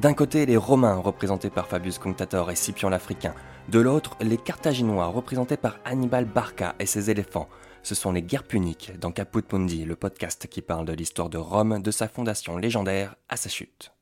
D'un côté, les Romains, représentés par Fabius Cunctator et Scipion l'Africain. De l'autre, les Carthaginois, représentés par Hannibal Barca et ses éléphants. Ce sont les guerres puniques dans Caput Mundi, le podcast qui parle de l'histoire de Rome, de sa fondation légendaire à sa chute.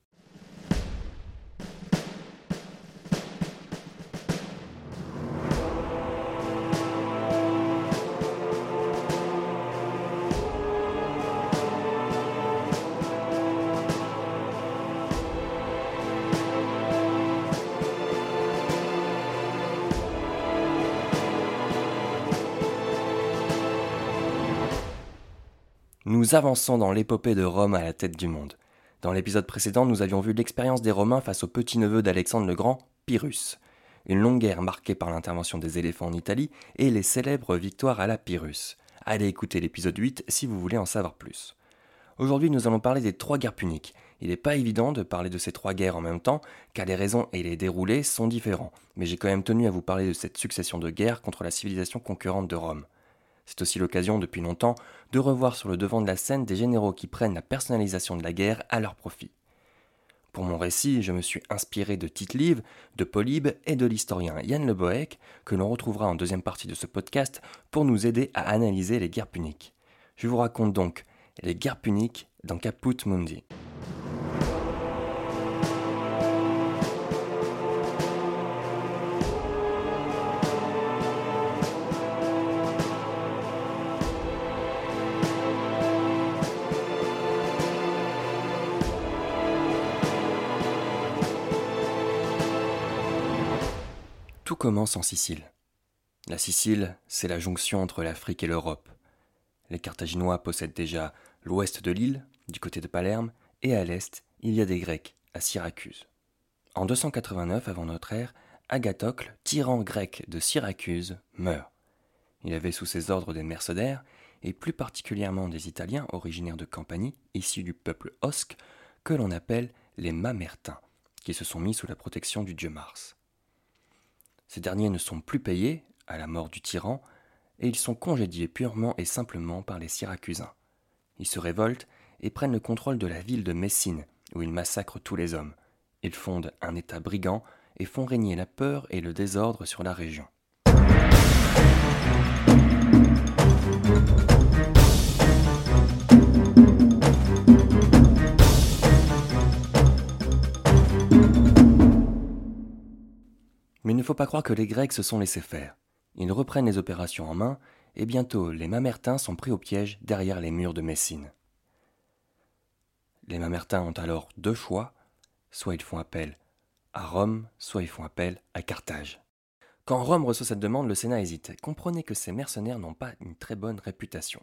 Nous avançons dans l'épopée de Rome à la tête du monde. Dans l'épisode précédent, nous avions vu l'expérience des Romains face au petit-neveu d'Alexandre le Grand, Pyrrhus. Une longue guerre marquée par l'intervention des éléphants en Italie et les célèbres victoires à la Pyrrhus. Allez écouter l'épisode 8 si vous voulez en savoir plus. Aujourd'hui, nous allons parler des trois guerres puniques. Il n'est pas évident de parler de ces trois guerres en même temps, car les raisons et les déroulés sont différents, mais j'ai quand même tenu à vous parler de cette succession de guerres contre la civilisation concurrente de Rome. C'est aussi l'occasion, depuis longtemps, de revoir sur le devant de la scène des généraux qui prennent la personnalisation de la guerre à leur profit. Pour mon récit, je me suis inspiré de Tite-Live, de Polybe et de l'historien Yann Le Bohec, que l'on retrouvera en deuxième partie de ce podcast, pour nous aider à analyser les guerres puniques. Je vous raconte donc les guerres puniques dans Caput Mundi. Tout commence en Sicile. La Sicile, c'est la jonction entre l'Afrique et l'Europe. Les Carthaginois possèdent déjà l'ouest de l'île, du côté de Palerme, et à l'est, il y a des Grecs, à Syracuse. En 289 avant notre ère, Agathocle, tyran grec de Syracuse, meurt. Il avait sous ses ordres des mercenaires, et plus particulièrement des Italiens originaires de Campanie, issus du peuple osque, que l'on appelle les Mamertins, qui se sont mis sous la protection du dieu Mars. Ces derniers ne sont plus payés, à la mort du tyran, et ils sont congédiés purement et simplement par les Syracusains. Ils se révoltent et prennent le contrôle de la ville de Messine, où ils massacrent tous les hommes. Ils fondent un État brigand et font régner la peur et le désordre sur la région. Mais il ne faut pas croire que les Grecs se sont laissés faire. Ils reprennent les opérations en main, et bientôt les Mamertins sont pris au piège derrière les murs de Messine. Les Mamertins ont alors deux choix, soit ils font appel à Rome, soit ils font appel à Carthage. Quand Rome reçoit cette demande, le Sénat hésite. Comprenez que ces mercenaires n'ont pas une très bonne réputation.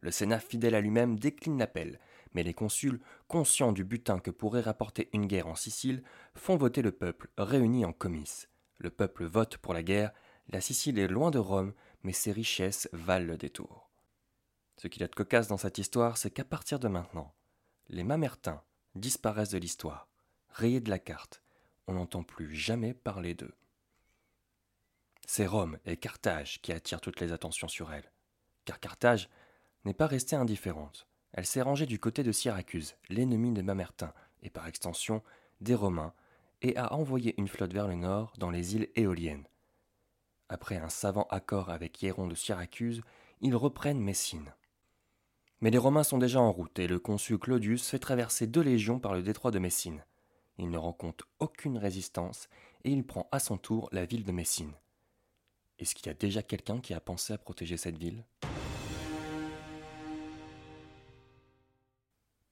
Le Sénat, fidèle à lui-même, décline l'appel, mais les consuls, conscients du butin que pourrait rapporter une guerre en Sicile, font voter le peuple, réuni en comice. Le peuple vote pour la guerre, la Sicile est loin de Rome, mais ses richesses valent le détour. Ce qu'il y a de cocasse dans cette histoire, c'est qu'à partir de maintenant, les Mamertins disparaissent de l'histoire, rayés de la carte, on n'entend plus jamais parler d'eux. C'est Rome et Carthage qui attirent toutes les attentions sur elle, car Carthage n'est pas restée indifférente. Elle s'est rangée du côté de Syracuse, l'ennemi des Mamertins, et par extension des Romains, et a envoyé une flotte vers le nord dans les îles éoliennes. Après un savant accord avec Hieron de Syracuse, ils reprennent Messine. Mais les Romains sont déjà en route et le consul Claudius fait traverser deux légions par le détroit de Messine. Il ne rencontre aucune résistance et il prend à son tour la ville de Messine. Est-ce qu'il y a déjà quelqu'un qui a pensé à protéger cette ville?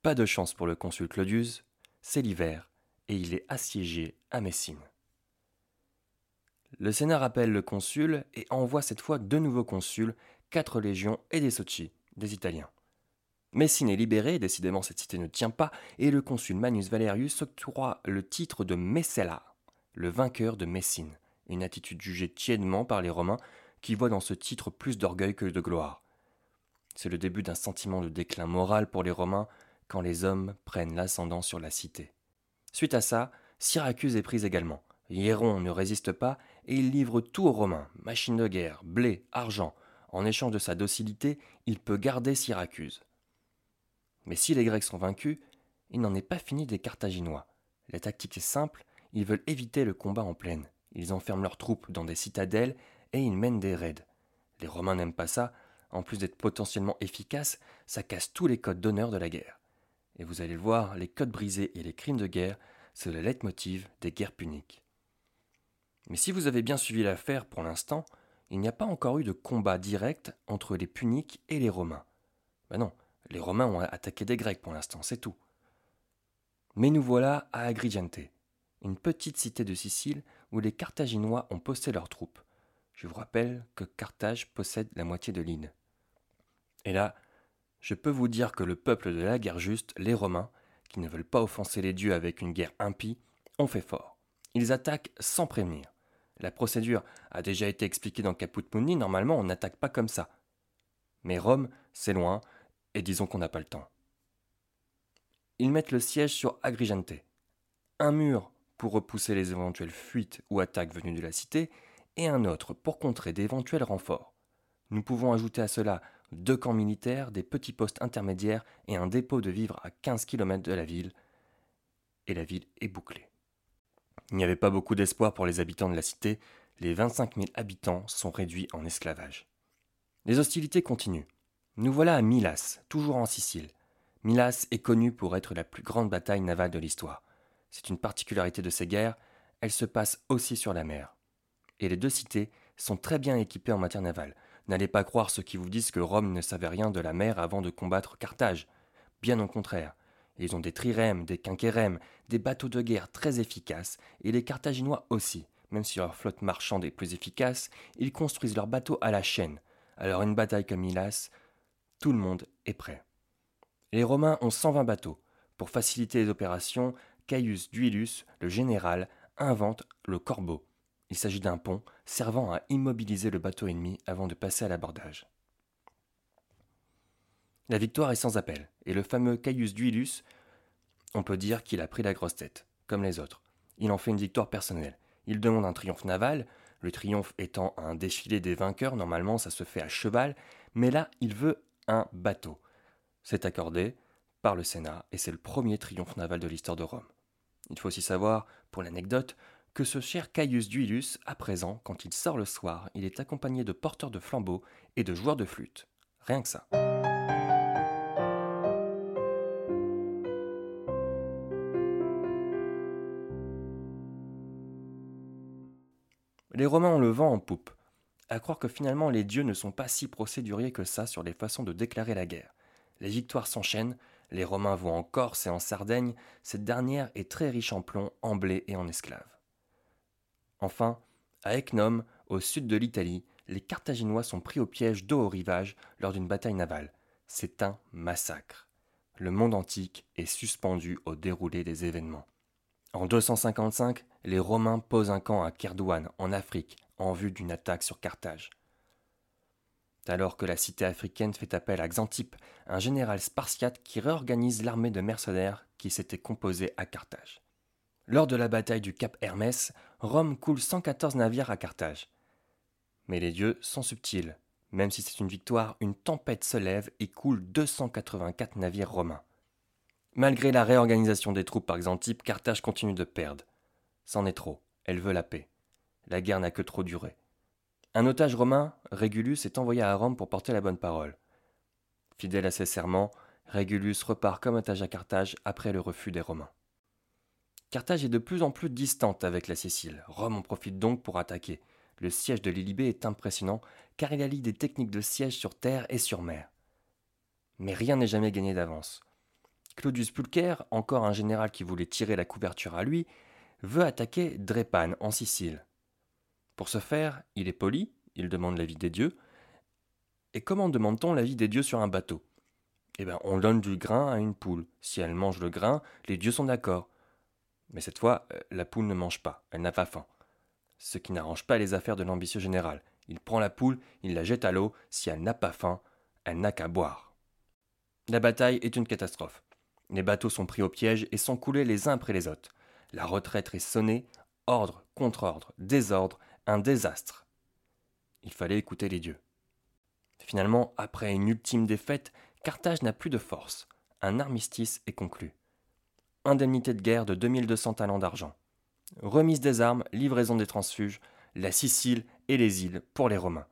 Pas de chance pour le consul Claudius, c'est l'hiver et il est assiégé à Messine. Le Sénat rappelle le consul et envoie cette fois deux nouveaux consuls, quatre légions et des Sochi, des Italiens. Messine est libérée, décidément cette cité ne tient pas, et le consul Manius Valerius octroie le titre de Messella, le vainqueur de Messine, une attitude jugée tièdement par les Romains qui voient dans ce titre plus d'orgueil que de gloire. C'est le début d'un sentiment de déclin moral pour les Romains quand les hommes prennent l'ascendant sur la cité. Suite à ça, Syracuse est prise également. Hieron ne résiste pas et il livre tout aux Romains, machines de guerre, blé, argent. En échange de sa docilité, il peut garder Syracuse. Mais si les Grecs sont vaincus, il n'en est pas fini des Carthaginois. La tactique est simple, ils veulent éviter le combat en plaine. Ils enferment leurs troupes dans des citadelles et ils mènent des raids. Les Romains n'aiment pas ça, en plus d'être potentiellement efficaces, ça casse tous les codes d'honneur de la guerre. Et vous allez le voir, les codes brisés et les crimes de guerre, c'est le leitmotiv des guerres puniques. Mais si vous avez bien suivi l'affaire pour l'instant, il n'y a pas encore eu de combat direct entre les puniques et les Romains. Ben non, les Romains ont attaqué des Grecs pour l'instant, c'est tout. Mais nous voilà à Agrigente, une petite cité de Sicile où les Carthaginois ont posté leurs troupes. Je vous rappelle que Carthage possède la moitié de l'île. Et là, je peux vous dire que le peuple de la guerre juste, les Romains, qui ne veulent pas offenser les dieux avec une guerre impie, ont fait fort. Ils attaquent sans prévenir. La procédure a déjà été expliquée dans Caput Mundi, normalement on n'attaque pas comme ça. Mais Rome, c'est loin, et disons qu'on n'a pas le temps. Ils mettent le siège sur Agrigente. Un mur pour repousser les éventuelles fuites ou attaques venues de la cité, et un autre pour contrer d'éventuels renforts. Nous pouvons ajouter à cela deux camps militaires, des petits postes intermédiaires et un dépôt de vivres à 15 km de la ville. Et la ville est bouclée. Il n'y avait pas beaucoup d'espoir pour les habitants de la cité, les 25 000 habitants sont réduits en esclavage. Les hostilités continuent. Nous voilà à Milas, toujours en Sicile. Milas est connue pour être la plus grande bataille navale de l'histoire. C'est une particularité de ces guerres, elles se passent aussi sur la mer. Et les deux cités sont très bien équipées en matière navale. N'allez pas croire ceux qui vous disent que Rome ne savait rien de la mer avant de combattre Carthage. Bien au contraire. Ils ont des trirèmes, des quinquérèmes, des bateaux de guerre très efficaces, et les Carthaginois aussi. Même si leur flotte marchande est plus efficace, ils construisent leurs bateaux à la chaîne. Alors une bataille comme Milas, tout le monde est prêt. Les Romains ont 120 bateaux. Pour faciliter les opérations, Caius Duilus, le général, invente le corbeau. Il s'agit d'un pont servant à immobiliser le bateau ennemi avant de passer à l'abordage. La victoire est sans appel, et le fameux Caius Duilus, on peut dire qu'il a pris la grosse tête, comme les autres. Il en fait une victoire personnelle. Il demande un triomphe naval, le triomphe étant un défilé des vainqueurs, normalement ça se fait à cheval, mais là il veut un bateau. C'est accordé par le Sénat, et c'est le premier triomphe naval de l'histoire de Rome. Il faut aussi savoir, pour l'anecdote, que ce cher Caius Duilus, à présent, quand il sort le soir, il est accompagné de porteurs de flambeaux et de joueurs de flûte. Rien que ça. Les Romains ont le vent en poupe. À croire que finalement les dieux ne sont pas si procéduriers que ça sur les façons de déclarer la guerre. Les victoires s'enchaînent, les Romains vont en Corse et en Sardaigne, cette dernière est très riche en plomb, en blé et en esclaves. Enfin, à Ecnum, au sud de l'Italie, les Carthaginois sont pris au piège d'eau au rivage lors d'une bataille navale. C'est un massacre. Le monde antique est suspendu au déroulé des événements. En 255, les Romains posent un camp à Kerdouane, en Afrique, en vue d'une attaque sur Carthage. Alors que la cité africaine fait appel à Xantippe, un général spartiate qui réorganise l'armée de mercenaires qui s'était composée à Carthage. Lors de la bataille du Cap Hermès, Rome coule 114 navires à Carthage. Mais les dieux sont subtils. Même si c'est une victoire, une tempête se lève et coule 284 navires romains. Malgré la réorganisation des troupes par Xantippe, Carthage continue de perdre. C'en est trop, elle veut la paix. La guerre n'a que trop duré. Un otage romain, Régulus, est envoyé à Rome pour porter la bonne parole. Fidèle à ses serments, Régulus repart comme otage à Carthage après le refus des Romains. Carthage est de plus en plus distante avec la Sicile. Rome en profite donc pour attaquer. Le siège de Lilybée est impressionnant car il allie des techniques de siège sur terre et sur mer. Mais rien n'est jamais gagné d'avance. Claudius Pulcher, encore un général qui voulait tirer la couverture à lui, veut attaquer Drépane en Sicile. Pour ce faire, il est poli, il demande l'avis des dieux. Et comment demande-t-on l'avis des dieux sur un bateau? Eh bien, on donne du grain à une poule. Si elle mange le grain, les dieux sont d'accord. Mais cette fois, euh, la poule ne mange pas, elle n'a pas faim. Ce qui n'arrange pas les affaires de l'ambitieux général. Il prend la poule, il la jette à l'eau, si elle n'a pas faim, elle n'a qu'à boire. La bataille est une catastrophe. Les bateaux sont pris au piège et sont coulés les uns après les autres. La retraite est sonnée, ordre contre ordre, désordre, un désastre. Il fallait écouter les dieux. Finalement, après une ultime défaite, Carthage n'a plus de force. Un armistice est conclu. Indemnité de guerre de 2200 talents d'argent. Remise des armes, livraison des transfuges, la Sicile et les îles pour les Romains.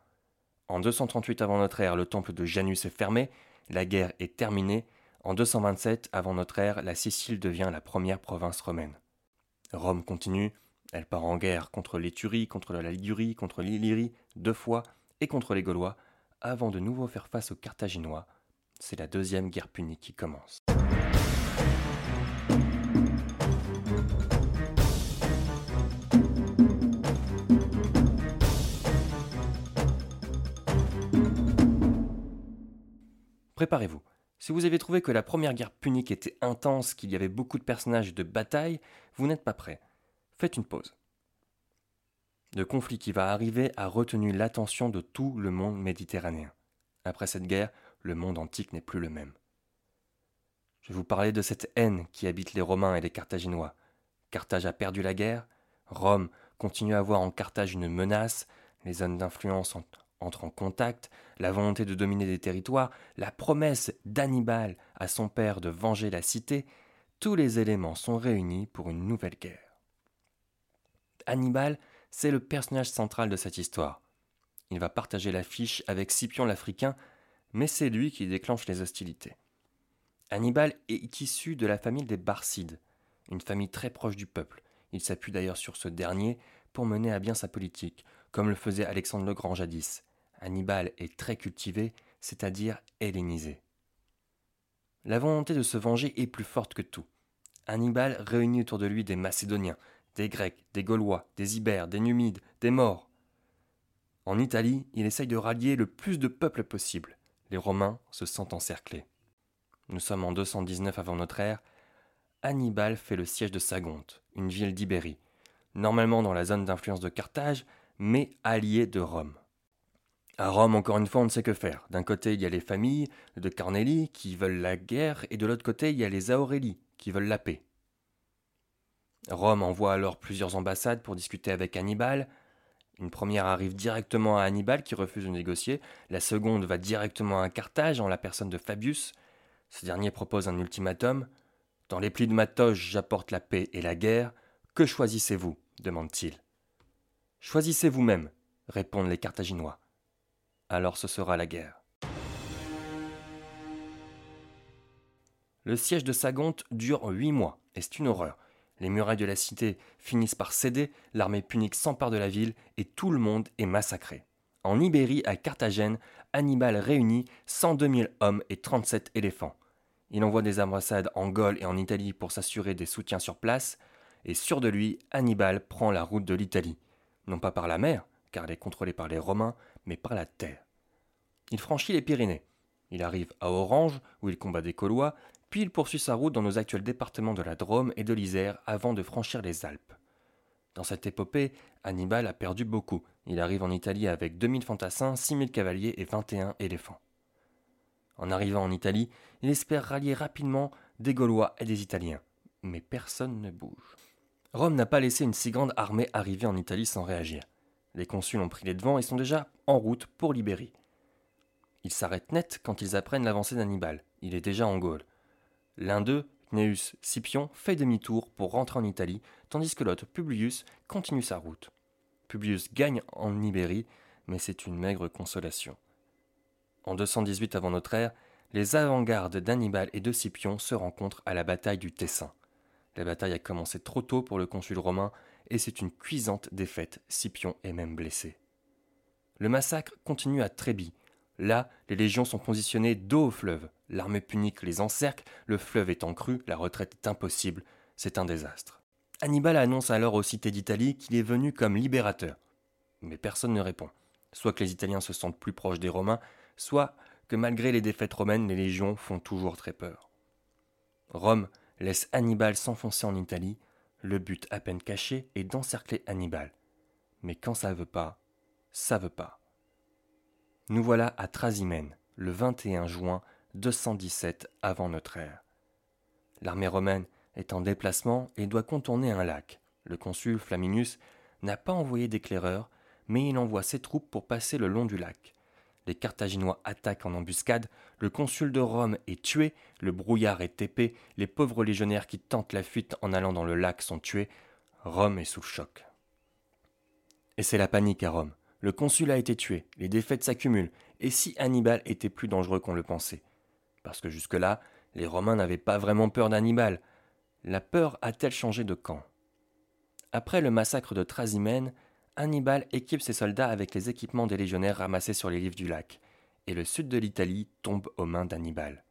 En 238 avant notre ère, le temple de Janus est fermé, la guerre est terminée. En 227 avant notre ère, la Sicile devient la première province romaine. Rome continue, elle part en guerre contre l'Éturie, contre la Ligurie, contre l'Illyrie, deux fois, et contre les Gaulois, avant de nouveau faire face aux Carthaginois. C'est la deuxième guerre punique qui commence. Préparez-vous. Si vous avez trouvé que la première guerre punique était intense, qu'il y avait beaucoup de personnages de batailles, vous n'êtes pas prêt. Faites une pause. Le conflit qui va arriver a retenu l'attention de tout le monde méditerranéen. Après cette guerre, le monde antique n'est plus le même. Je vous parler de cette haine qui habite les Romains et les Carthaginois. Carthage a perdu la guerre, Rome continue à voir en Carthage une menace, les zones d'influence entrent en contact, la volonté de dominer des territoires, la promesse d'Hannibal à son père de venger la cité, tous les éléments sont réunis pour une nouvelle guerre. Hannibal, c'est le personnage central de cette histoire. Il va partager l'affiche avec Scipion l'Africain, mais c'est lui qui déclenche les hostilités. Hannibal est issu de la famille des Barcides, une famille très proche du peuple. Il s'appuie d'ailleurs sur ce dernier pour mener à bien sa politique, comme le faisait Alexandre le Grand jadis. Hannibal est très cultivé, c'est-à-dire hellénisé. La volonté de se venger est plus forte que tout. Hannibal réunit autour de lui des Macédoniens, des Grecs, des Gaulois, des Ibères, des Numides, des Morts. En Italie, il essaye de rallier le plus de peuples possible. Les Romains se sentent encerclés. Nous sommes en 219 avant notre ère. Hannibal fait le siège de Sagonte, une ville d'Ibérie, normalement dans la zone d'influence de Carthage, mais alliée de Rome. À Rome, encore une fois, on ne sait que faire. D'un côté, il y a les familles de Carnelli qui veulent la guerre, et de l'autre côté, il y a les Aureli qui veulent la paix. Rome envoie alors plusieurs ambassades pour discuter avec Hannibal. Une première arrive directement à Hannibal qui refuse de négocier, la seconde va directement à Carthage en la personne de Fabius. Ce dernier propose un ultimatum. Dans les plis de ma toge, j'apporte la paix et la guerre. Que choisissez-vous? demande-t-il. Choisissez vous-même, répondent les Carthaginois alors ce sera la guerre. Le siège de Sagonte dure huit mois, et c'est une horreur. Les murailles de la cité finissent par céder, l'armée punique s'empare de la ville, et tout le monde est massacré. En Ibérie, à Carthagène, Hannibal réunit 102 000 hommes et 37 éléphants. Il envoie des ambassades en Gaule et en Italie pour s'assurer des soutiens sur place, et sûr de lui, Hannibal prend la route de l'Italie. Non pas par la mer, car elle est contrôlée par les Romains, mais par la terre. Il franchit les Pyrénées. Il arrive à Orange, où il combat des Gaulois, puis il poursuit sa route dans nos actuels départements de la Drôme et de l'Isère avant de franchir les Alpes. Dans cette épopée, Hannibal a perdu beaucoup. Il arrive en Italie avec 2000 fantassins, 6000 cavaliers et 21 éléphants. En arrivant en Italie, il espère rallier rapidement des Gaulois et des Italiens. Mais personne ne bouge. Rome n'a pas laissé une si grande armée arriver en Italie sans réagir. Les consuls ont pris les devants et sont déjà en route pour l'Ibérie. Ils s'arrêtent net quand ils apprennent l'avancée d'Hannibal. Il est déjà en Gaule. L'un d'eux, Cneus Scipion, fait demi-tour pour rentrer en Italie, tandis que l'autre, Publius, continue sa route. Publius gagne en Ibérie, mais c'est une maigre consolation. En 218 avant notre ère, les avant-gardes d'Hannibal et de Scipion se rencontrent à la bataille du Tessin. La bataille a commencé trop tôt pour le consul romain et c'est une cuisante défaite, Scipion est même blessé. Le massacre continue à Trébie. Là, les légions sont positionnées dos au fleuve. L'armée punique les encercle, le fleuve en crue, la retraite est impossible, c'est un désastre. Hannibal annonce alors aux cités d'Italie qu'il est venu comme libérateur. Mais personne ne répond. Soit que les Italiens se sentent plus proches des Romains, soit que malgré les défaites romaines, les légions font toujours très peur. Rome laisse Hannibal s'enfoncer en Italie, le but à peine caché est d'encercler Hannibal. Mais quand ça veut pas, ça veut pas. Nous voilà à Trasimène, le 21 juin 217 avant notre ère. L'armée romaine est en déplacement et doit contourner un lac. Le consul Flaminus n'a pas envoyé d'éclaireurs, mais il envoie ses troupes pour passer le long du lac. Les Carthaginois attaquent en embuscade, le consul de Rome est tué, le brouillard est épais, les pauvres légionnaires qui tentent la fuite en allant dans le lac sont tués, Rome est sous le choc. Et c'est la panique à Rome. Le consul a été tué, les défaites s'accumulent, et si Hannibal était plus dangereux qu'on le pensait? Parce que jusque-là, les Romains n'avaient pas vraiment peur d'Hannibal. La peur a-t-elle changé de camp? Après le massacre de Trasimène, Hannibal équipe ses soldats avec les équipements des légionnaires ramassés sur les rives du lac, et le sud de l'Italie tombe aux mains d'Hannibal.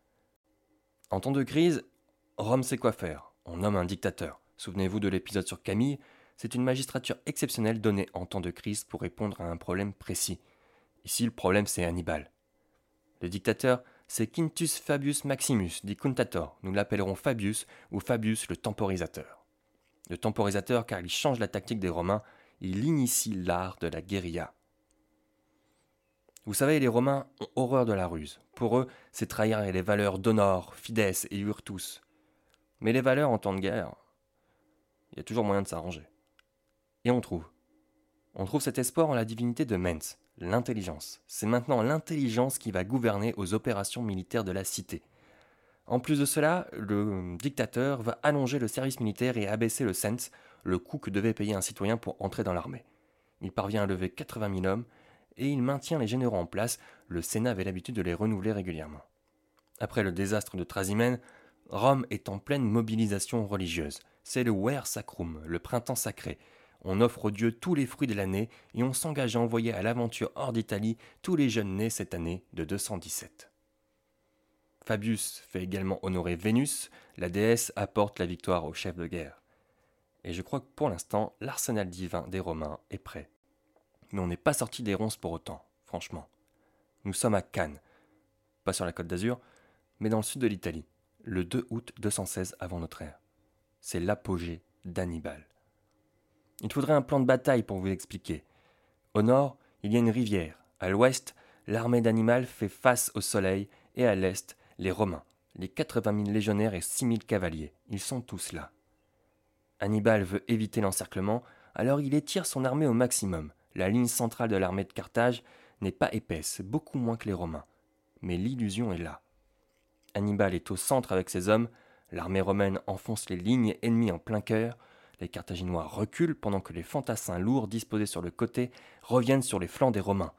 En temps de crise, Rome sait quoi faire. On nomme un dictateur. Souvenez-vous de l'épisode sur Camille, c'est une magistrature exceptionnelle donnée en temps de crise pour répondre à un problème précis. Ici, le problème, c'est Hannibal. Le dictateur, c'est Quintus Fabius Maximus, dit Cuntator. Nous l'appellerons Fabius ou Fabius le temporisateur. Le temporisateur car il change la tactique des Romains il initie l'art de la guérilla. Vous savez, les Romains ont horreur de la ruse. Pour eux, c'est trahir les valeurs d'honneur, fides et virtus. Mais les valeurs en temps de guerre, il y a toujours moyen de s'arranger. Et on trouve. On trouve cet espoir en la divinité de Mens, l'intelligence. C'est maintenant l'intelligence qui va gouverner aux opérations militaires de la cité. En plus de cela, le dictateur va allonger le service militaire et abaisser le sens, le coût que devait payer un citoyen pour entrer dans l'armée. Il parvient à lever 80 000 hommes et il maintient les généraux en place, le Sénat avait l'habitude de les renouveler régulièrement. Après le désastre de Trasimène, Rome est en pleine mobilisation religieuse. C'est le Ver Sacrum, le printemps sacré. On offre aux dieux tous les fruits de l'année et on s'engage à envoyer à l'aventure hors d'Italie tous les jeunes nés cette année de 217. Fabius fait également honorer Vénus, la déesse apporte la victoire au chef de guerre. Et je crois que pour l'instant, l'arsenal divin des Romains est prêt. Mais on n'est pas sorti des ronces pour autant, franchement. Nous sommes à Cannes, pas sur la côte d'Azur, mais dans le sud de l'Italie, le 2 août 216 avant notre ère. C'est l'apogée d'Hannibal. Il faudrait un plan de bataille pour vous expliquer. Au nord, il y a une rivière. À l'ouest, l'armée d'Hannibal fait face au soleil et à l'est, les Romains, les 80 000 légionnaires et 6 000 cavaliers. Ils sont tous là. Hannibal veut éviter l'encerclement, alors il étire son armée au maximum. La ligne centrale de l'armée de Carthage n'est pas épaisse, beaucoup moins que les Romains. Mais l'illusion est là. Hannibal est au centre avec ses hommes, l'armée romaine enfonce les lignes ennemies en plein cœur, les Carthaginois reculent pendant que les fantassins lourds disposés sur le côté reviennent sur les flancs des Romains.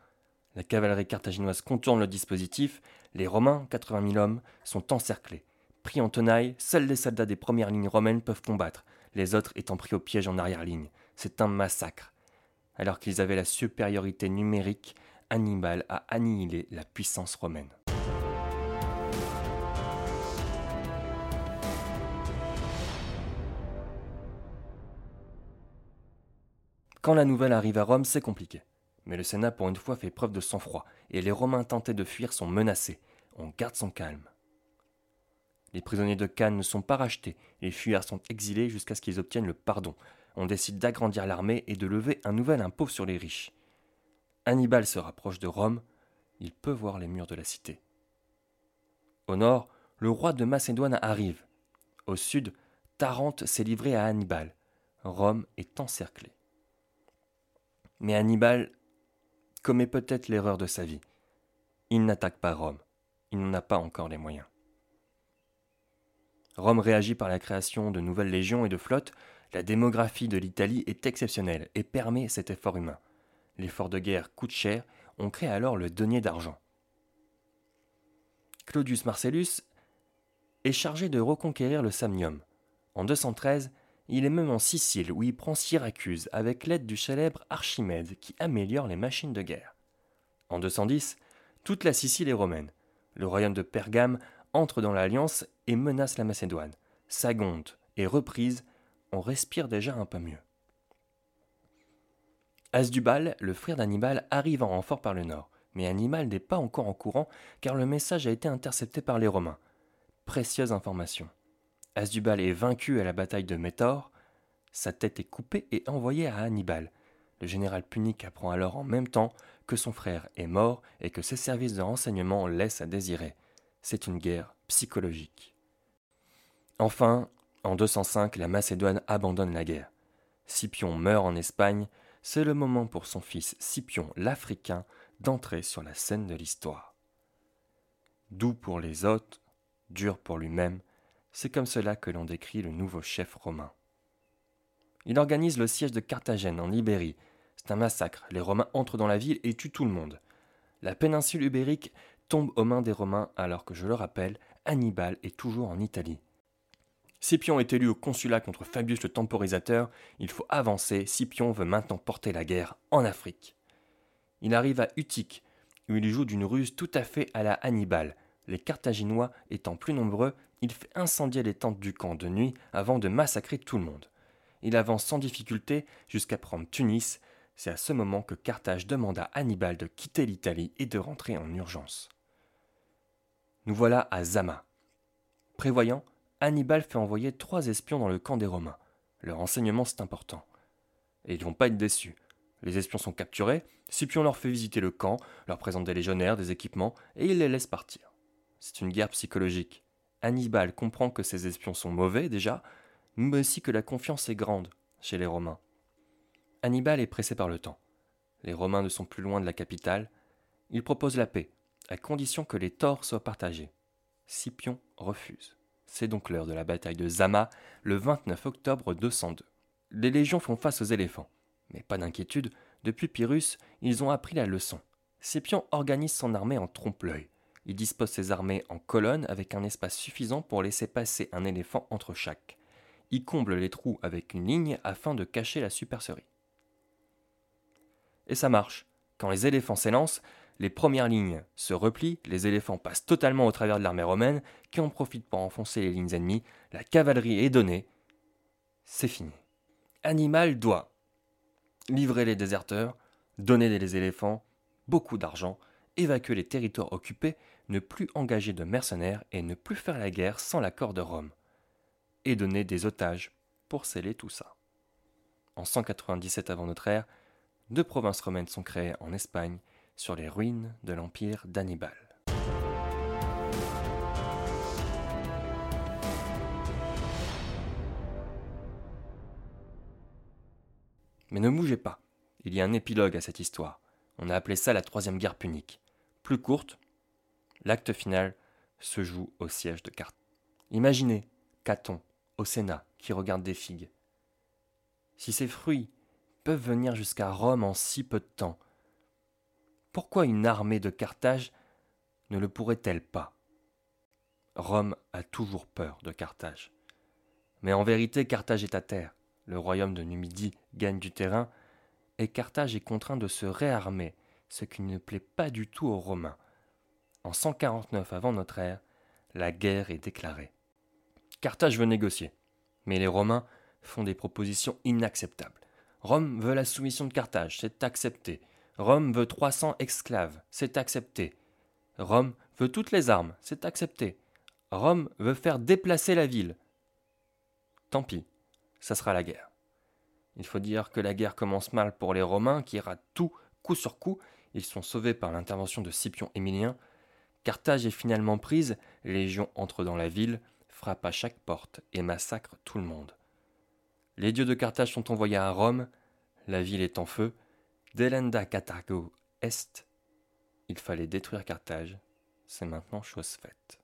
La cavalerie carthaginoise contourne le dispositif, les Romains, 80 000 hommes, sont encerclés. Pris en tenaille, seuls les soldats des premières lignes romaines peuvent combattre, les autres étant pris au piège en arrière-ligne. C'est un massacre. Alors qu'ils avaient la supériorité numérique, Hannibal a annihilé la puissance romaine. Quand la nouvelle arrive à Rome, c'est compliqué. Mais le Sénat, pour une fois, fait preuve de sang-froid, et les Romains tentés de fuir sont menacés. On garde son calme. Les prisonniers de Cannes ne sont pas rachetés, les fuyards sont exilés jusqu'à ce qu'ils obtiennent le pardon. On décide d'agrandir l'armée et de lever un nouvel impôt sur les riches. Hannibal se rapproche de Rome, il peut voir les murs de la cité. Au nord, le roi de Macédoine arrive. Au sud, Tarente s'est livré à Hannibal. Rome est encerclée. Mais Hannibal commet peut-être l'erreur de sa vie. Il n'attaque pas Rome. Il n'en a pas encore les moyens. Rome réagit par la création de nouvelles légions et de flottes. La démographie de l'Italie est exceptionnelle et permet cet effort humain. L'effort de guerre coûte cher, on crée alors le denier d'argent. Claudius Marcellus est chargé de reconquérir le Samnium. En 213, il est même en Sicile où il prend Syracuse avec l'aide du célèbre Archimède qui améliore les machines de guerre. En 210, toute la Sicile est romaine. Le royaume de Pergame entre dans l'alliance et menace la Macédoine. Sagonte et reprise, on respire déjà un peu mieux. Asdubal, le frère d'Hannibal, arrive en renfort par le nord, mais Hannibal n'est pas encore en courant car le message a été intercepté par les Romains. Précieuse information. Asdubal est vaincu à la bataille de Métor, sa tête est coupée et envoyée à Hannibal. Le général punique apprend alors en même temps que son frère est mort et que ses services de renseignement laissent à désirer. C'est une guerre psychologique. Enfin, en 205, la Macédoine abandonne la guerre. Scipion meurt en Espagne, c'est le moment pour son fils Scipion l'Africain d'entrer sur la scène de l'histoire. Doux pour les autres, dur pour lui-même, c'est comme cela que l'on décrit le nouveau chef romain. Il organise le siège de Carthagène en Ibérie. C'est un massacre, les Romains entrent dans la ville et tuent tout le monde. La péninsule ibérique tombe aux mains des Romains alors que, je le rappelle, Hannibal est toujours en Italie. Scipion est élu au consulat contre Fabius le temporisateur, il faut avancer, Scipion veut maintenant porter la guerre en Afrique. Il arrive à Utique, où il joue d'une ruse tout à fait à la Hannibal. Les Carthaginois étant plus nombreux, il fait incendier les tentes du camp de nuit avant de massacrer tout le monde. Il avance sans difficulté jusqu'à prendre Tunis. C'est à ce moment que Carthage demande à Hannibal de quitter l'Italie et de rentrer en urgence. Nous voilà à Zama. Prévoyant, Hannibal fait envoyer trois espions dans le camp des Romains. Leur renseignement, c'est important. Et ils vont pas être déçus. Les espions sont capturés, Scipion leur fait visiter le camp, leur présente des légionnaires, des équipements, et il les laisse partir. C'est une guerre psychologique. Hannibal comprend que ces espions sont mauvais déjà, mais aussi que la confiance est grande chez les Romains. Hannibal est pressé par le temps. Les Romains ne sont plus loin de la capitale. Il propose la paix, à condition que les torts soient partagés. Scipion refuse. C'est donc l'heure de la bataille de Zama, le 29 octobre 202. Les légions font face aux éléphants. Mais pas d'inquiétude, depuis Pyrrhus, ils ont appris la leçon. Scipion organise son armée en trompe-l'œil. Il dispose ses armées en colonnes avec un espace suffisant pour laisser passer un éléphant entre chaque. Il comble les trous avec une ligne afin de cacher la supercherie. Et ça marche. Quand les éléphants s'élancent, les premières lignes se replient, les éléphants passent totalement au travers de l'armée romaine, qui en profite pour enfoncer les lignes ennemies, la cavalerie est donnée. C'est fini. Animal doit livrer les déserteurs, donner des éléphants, beaucoup d'argent, évacuer les territoires occupés, ne plus engager de mercenaires et ne plus faire la guerre sans l'accord de Rome, et donner des otages pour sceller tout ça. En 197 avant notre ère, deux provinces romaines sont créées en Espagne sur les ruines de l'empire d'Hannibal. Mais ne bougez pas, il y a un épilogue à cette histoire. On a appelé ça la troisième guerre punique. Plus courte, l'acte final se joue au siège de Carthage. Imaginez Caton au Sénat qui regarde des figues. Si ces fruits peuvent venir jusqu'à Rome en si peu de temps, pourquoi une armée de Carthage ne le pourrait-elle pas? Rome a toujours peur de Carthage. Mais en vérité, Carthage est à terre. Le royaume de Numidie gagne du terrain et Carthage est contraint de se réarmer, ce qui ne plaît pas du tout aux Romains. En 149 avant notre ère, la guerre est déclarée. Carthage veut négocier, mais les Romains font des propositions inacceptables. Rome veut la soumission de Carthage, c'est accepté. Rome veut 300 esclaves, c'est accepté. Rome veut toutes les armes, c'est accepté. Rome veut faire déplacer la ville. Tant pis, ça sera la guerre. Il faut dire que la guerre commence mal pour les Romains qui ratent tout coup sur coup. Ils sont sauvés par l'intervention de Scipion Émilien. Carthage est finalement prise, les légions entrent dans la ville, frappent à chaque porte et massacrent tout le monde. Les dieux de Carthage sont envoyés à Rome, la ville est en feu, Delenda Carthago Est. Il fallait détruire Carthage. C'est maintenant chose faite.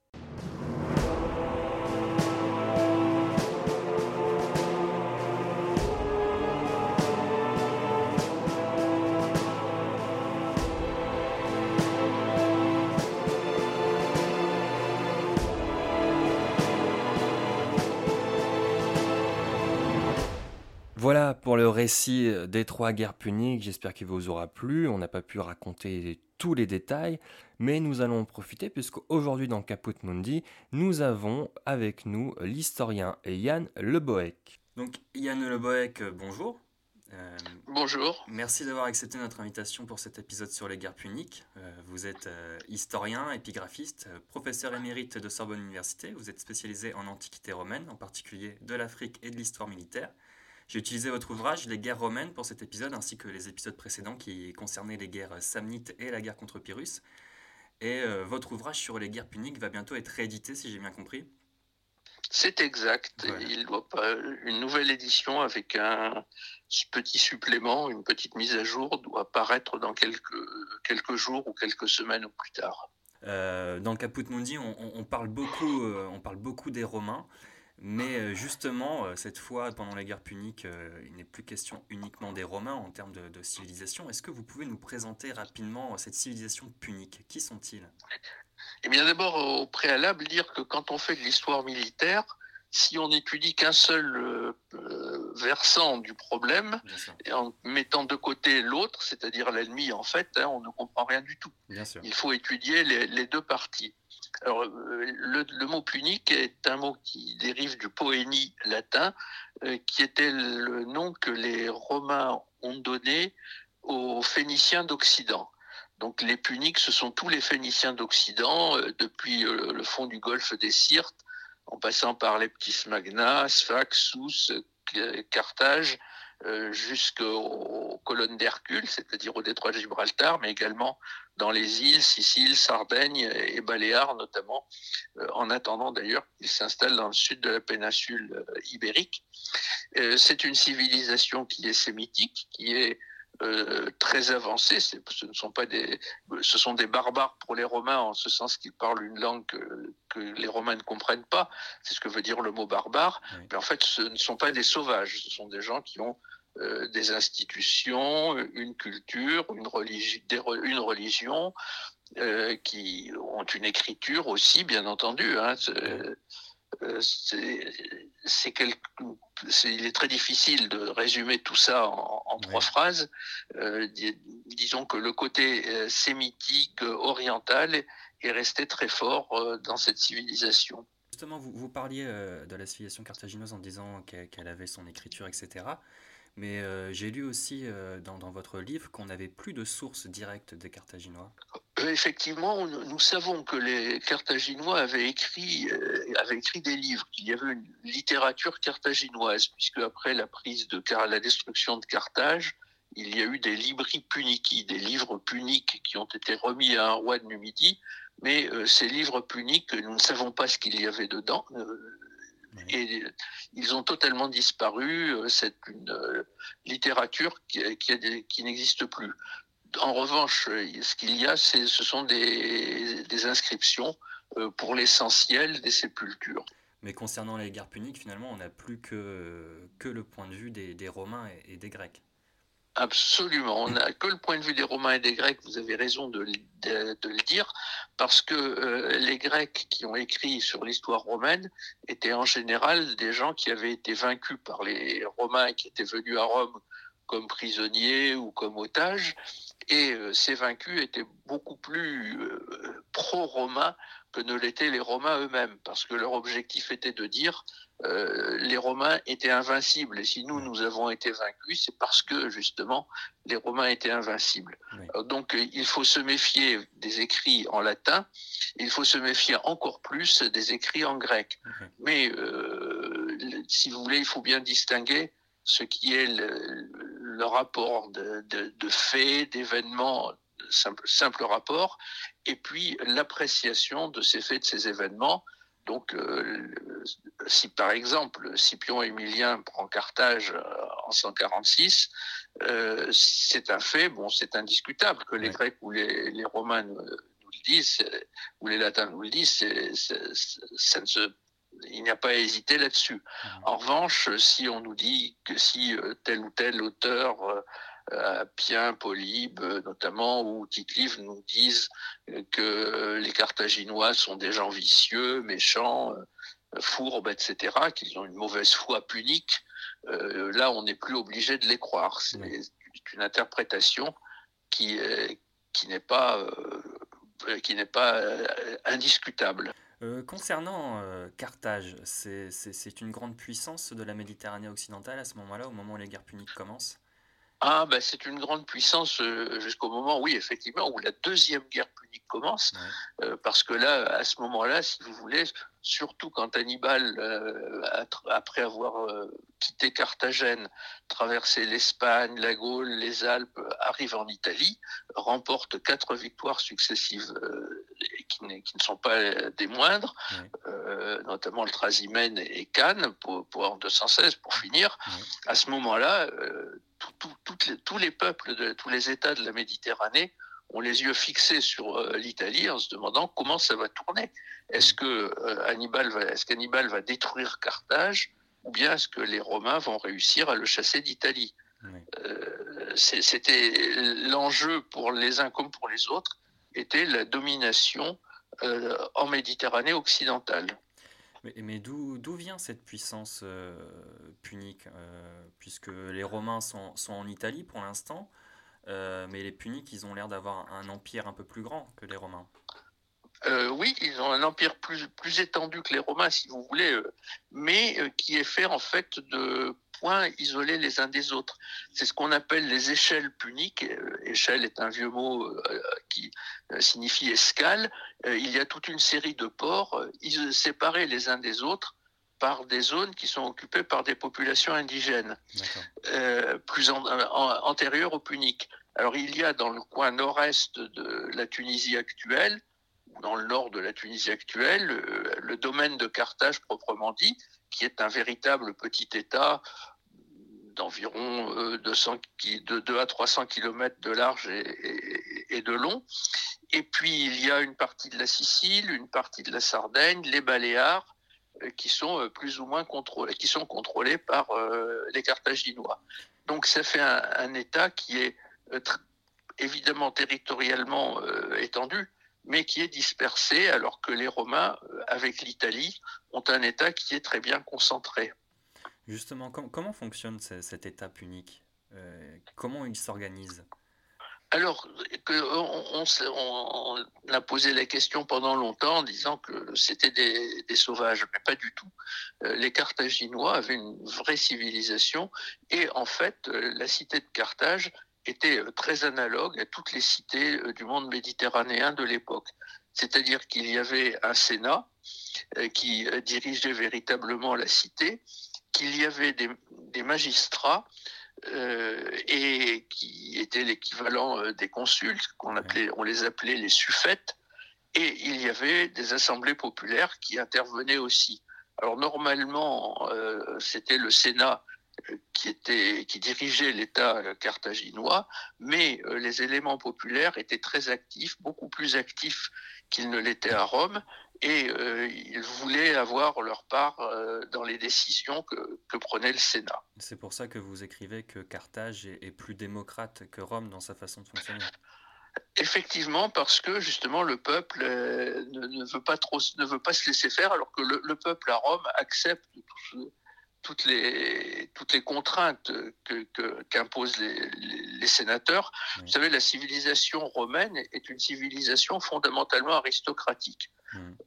Récit des trois guerres puniques, j'espère qu'il vous aura plu, on n'a pas pu raconter tous les détails, mais nous allons en profiter puisque aujourd'hui dans Caput Mundi, nous avons avec nous l'historien Yann Leboec. Donc Yann Leboec, bonjour. Euh, bonjour. Merci d'avoir accepté notre invitation pour cet épisode sur les guerres puniques. Euh, vous êtes euh, historien, épigraphiste, professeur émérite de Sorbonne Université. Vous êtes spécialisé en antiquité romaine, en particulier de l'Afrique et de l'histoire militaire. J'ai utilisé votre ouvrage Les guerres romaines pour cet épisode, ainsi que les épisodes précédents qui concernaient les guerres samnites et la guerre contre Pyrrhus. Et euh, votre ouvrage sur les guerres puniques va bientôt être réédité, si j'ai bien compris. C'est exact. Il doit pas une nouvelle édition avec un petit supplément, une petite mise à jour doit apparaître dans quelques quelques jours ou quelques semaines ou plus tard. Euh, dans Caput Mundi, on, parle beaucoup, euh, on parle beaucoup des Romains, mais euh, justement, cette fois, pendant la guerre punique, il n'est plus question uniquement des Romains en termes de, civilisation. Est-ce que vous pouvez nous présenter rapidement cette civilisation punique? Qui sont-ils? Eh bien, d'abord, au préalable, dire que quand on fait de l'histoire militaire, si on n'étudie qu'un seul euh, euh, versant du problème, et en mettant de côté l'autre, c'est-à-dire l'ennemi, en fait, hein, on ne comprend rien du tout. Il faut étudier les, deux parties. Alors, euh, le, mot punique est un mot qui dérive du poénie latin, qui était le nom que les Romains ont donné aux Phéniciens d'Occident. Donc les Puniques, ce sont tous les Phéniciens d'Occident, depuis le fond du golfe des Syrtes en passant par les petits Magna, Sphax, Sousse, Carthage, euh, jusqu'aux colonnes d'Hercule, c'est-à-dire au détroit de Gibraltar, mais également dans les îles, Sicile, Sardaigne et Baléares notamment, euh, en attendant d'ailleurs qu'ils s'installent dans le sud de la péninsule euh, ibérique. C'est une civilisation qui est sémitique, qui est euh, très avancés. Ce ne sont pas des, ce sont des barbares pour les Romains en ce sens qu'ils parlent une langue que, les Romains ne comprennent pas. C'est ce que veut dire le mot barbare. Mais en fait, ce ne sont pas des sauvages. Ce sont des gens qui ont euh, des institutions, une culture, une, une religion, euh, qui ont une écriture aussi, bien entendu. Hein. Euh, c'est il est très difficile de résumer tout ça en, trois phrases. Euh, disons que le côté euh, sémitique, oriental, est resté très fort dans cette civilisation. Justement, vous, vous parliez de la civilisation carthaginoise en disant qu'elle avait son écriture, etc. Mais euh, j'ai lu aussi euh, dans, votre livre qu'on n'avait plus de sources directes des Carthaginois. Euh, effectivement, nous, savons que les Carthaginois avaient écrit, avaient écrit des livres, qu'il y avait une littérature carthaginoise, puisque après la prise de la destruction de Carthage, il y a eu des libri punici, des livres puniques qui ont été remis à un roi de Numidie, mais ces livres puniques, nous ne savons pas ce qu'il y avait dedans et ils ont totalement disparu. Euh, c'est une euh, littérature qui, qui, n'existe plus. En revanche, euh, ce qu'il y a, ce sont des, des inscriptions pour l'essentiel des sépultures. Mais concernant les guerres puniques, finalement, on n'a plus que, que le point de vue des, des Romains et des Grecs. Absolument. On n'a que le point de vue des Romains et des Grecs, vous avez raison de, le dire, parce que euh, les Grecs qui ont écrit sur l'histoire romaine étaient en général des gens qui avaient été vaincus par les Romains qui étaient venus à Rome comme prisonniers ou comme otages. Et euh, ces vaincus étaient beaucoup plus euh, pro-romains que ne l'étaient les Romains eux-mêmes, parce que leur objectif était de dire euh, les Romains étaient invincibles. Et si nous, nous avons été vaincus, c'est parce que justement, les Romains étaient invincibles. donc, il faut se méfier des écrits en latin, il faut se méfier encore plus des écrits en grec. Mais, si vous voulez, il faut bien distinguer ce qui est le, rapport de, faits, d'événements, simple, simple rapport, et puis l'appréciation de ces faits, de ces événements. Donc, euh, si par exemple Scipion Émilien prend Carthage euh, en 146, euh, c'est un fait, bon, c'est indiscutable que les Grecs ou les, Romains nous, le disent, ou les Latins nous le disent, ça ne se il n'y a pas à hésiter là-dessus. Mmh. En revanche, si on nous dit que si euh, tel ou tel auteur, euh, Pien, Polybe notamment, ou tite nous disent que les Carthaginois sont des gens vicieux, méchants, euh, fourbes, etc., qu'ils ont une mauvaise foi punique, là, on n'est plus obligé de les croire. C'est une interprétation qui, qui n'est pas, qui n'est pas indiscutable. Euh, concernant euh, Carthage, c'est une grande puissance de la Méditerranée occidentale à ce moment-là, au moment où les guerres puniques commencent? Ah, ben c'est une grande puissance euh, jusqu'au moment, oui, effectivement, où la deuxième guerre punique commence, euh, parce que là, à ce moment-là, si vous voulez, surtout quand Hannibal, euh, après avoir quitté Carthagène, traversé l'Espagne, la Gaule, les Alpes, arrive en Italie, remporte quatre victoires successives qui, ne sont pas des moindres, notamment le Trasimène et Cannes, pour, pour en 216 pour finir. À ce moment-là, tous les peuples de tous les États de la Méditerranée ont les yeux fixés sur euh, l'Italie en se demandant comment ça va tourner. Est-ce que euh, Hannibal va, est-ce qu'Hannibal va détruire Carthage ou bien est-ce que les Romains vont réussir à le chasser d'Italie? Euh, C'était l'enjeu pour les uns comme pour les autres était la domination en Méditerranée occidentale. Mais, d'où vient cette puissance euh, punique euh, Puisque les Romains sont, sont en Italie pour l'instant, euh, mais les puniques, ils ont l'air d'avoir un empire un peu plus grand que les Romains. Oui, ils ont un empire plus, plus étendu que les Romains, si vous voulez, mais qui est fait en fait de isolés les uns des autres. C'est ce qu'on appelle les échelles puniques. Euh, échelle est un vieux mot euh, qui euh, signifie escale. il y a toute une série de ports séparés les uns des autres par des zones qui sont occupées par des populations indigènes, plus antérieures aux puniques. Alors il y a dans le coin nord-est de la Tunisie actuelle, dans le nord de la Tunisie actuelle, le domaine de Carthage proprement dit, qui est un véritable petit État d'environ 200, euh, de 2 à 300 km de large et, de long. Et puis il y a une partie de la Sicile, une partie de la Sardaigne, les Baléares, euh, qui sont euh, plus ou moins contrôlés, qui sont contrôlés par les Carthaginois. Donc ça fait un, État qui est évidemment territorialement étendu, mais qui est dispersé, alors que les Romains, avec l'Italie, ont un État qui est très bien concentré. Justement, comment fonctionne cet état unique euh, Comment il s'organise? Alors, on, on, a posé la question pendant longtemps en disant que c'était des, sauvages, mais pas du tout. Euh, les Carthaginois avaient une vraie civilisation et en fait, euh, la cité de Carthage était très analogue à toutes les cités du monde méditerranéen de l'époque. C'est-à-dire qu'il y avait un Sénat qui dirigeait véritablement la cité qu'il y avait des, magistrats euh, et qui étaient l'équivalent euh, des consuls, qu'on appelait, on les appelait les suffètes, et il y avait des assemblées populaires qui intervenaient aussi. Alors normalement, euh, c'était le Sénat qui, était, qui dirigeait l'État carthaginois, mais les éléments populaires étaient très actifs, beaucoup plus actifs qu'ils ne l'étaient à Rome, et euh, ils voulaient avoir leur part euh, dans les décisions que, prenait le Sénat. C'est pour ça que vous écrivez que Carthage est, plus démocrate que Rome dans sa façon de fonctionner. Effectivement, parce que justement le peuple euh, ne, veut pas trop, ne veut pas se laisser faire, alors que le, peuple à Rome accepte toutes les, toutes les contraintes qu'imposent que, les, les, sénateurs. Vous savez, la civilisation romaine est une civilisation fondamentalement aristocratique.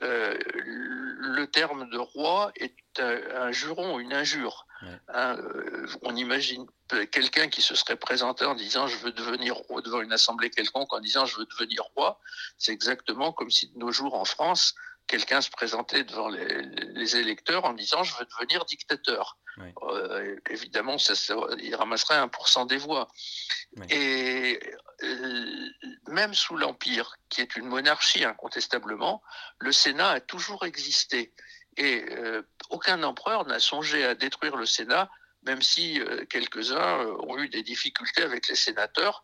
Euh, le terme de roi est un, juron, une injure. Hein, euh, on imagine quelqu'un qui se serait présenté en disant je veux devenir roi devant une assemblée quelconque en disant je veux devenir roi. C'est exactement comme si de nos jours en France, quelqu'un se présentait devant les, électeurs en disant je veux devenir dictateur. Euh, évidemment, ça, il ramasserait 1% des voix. Et euh, même sous l'Empire, qui est une monarchie incontestablement, le Sénat a toujours existé. Et euh, aucun empereur n'a songé à détruire le Sénat, même si quelques-uns ont eu des difficultés avec les sénateurs.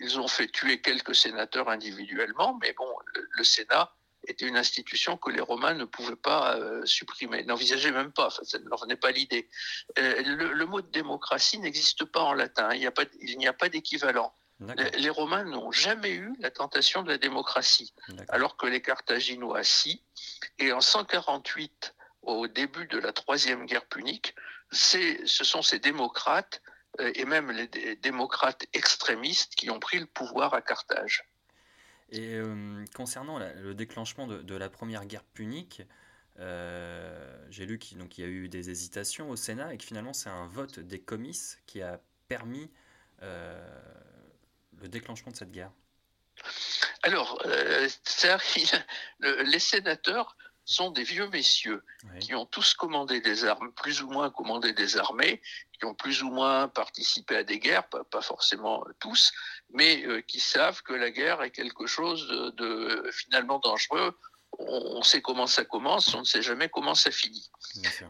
Ils ont fait tuer quelques sénateurs individuellement, mais bon, le Sénat était une institution que les Romains ne pouvaient pas euh, supprimer, n'envisageaient même pas, ça ne leur venait pas l'idée. Euh, le, mot de démocratie n'existe pas en latin, il n'y a pas, d'équivalent. Les, Romains n'ont jamais eu la tentation de la démocratie, alors que les Carthaginois, si. Et en 148, au début de la troisième guerre punique, ce sont ces démocrates, euh, et même les démocrates extrémistes, qui ont pris le pouvoir à Carthage. Et euh, concernant le déclenchement de, la première guerre punique, euh, j'ai lu qu'il y a eu des hésitations au Sénat et que finalement c'est un vote des comices qui a permis le déclenchement de cette guerre. Alors, les sénateurs sont des vieux messieurs qui ont tous commandé des armes, plus ou moins commandé des armées, qui ont plus ou moins participé à des guerres, pas, forcément tous, mais euh, qui savent que la guerre est quelque chose de, finalement dangereux. On, sait comment ça commence, on ne sait jamais comment ça finit.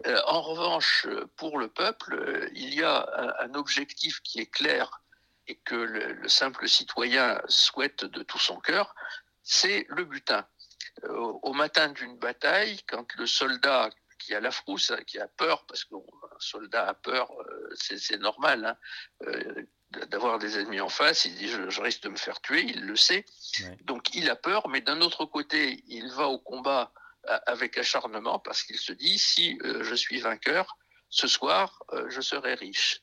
Euh, en revanche, pour le peuple, euh, il y a un, objectif qui est clair et que le simple citoyen souhaite de tout son cœur, c'est le butin. Euh, au matin d'une bataille, quand le soldat qui a la frousse, hein, qui a peur, parce qu'un soldat a peur, euh, c'est normal, hein, euh, d'avoir des ennemis en face, il dit je, risque de me faire tuer, il le sait. Donc il a peur, mais d'un autre côté, il va au combat avec acharnement parce qu'il se dit si je suis vainqueur, ce soir, je serai riche.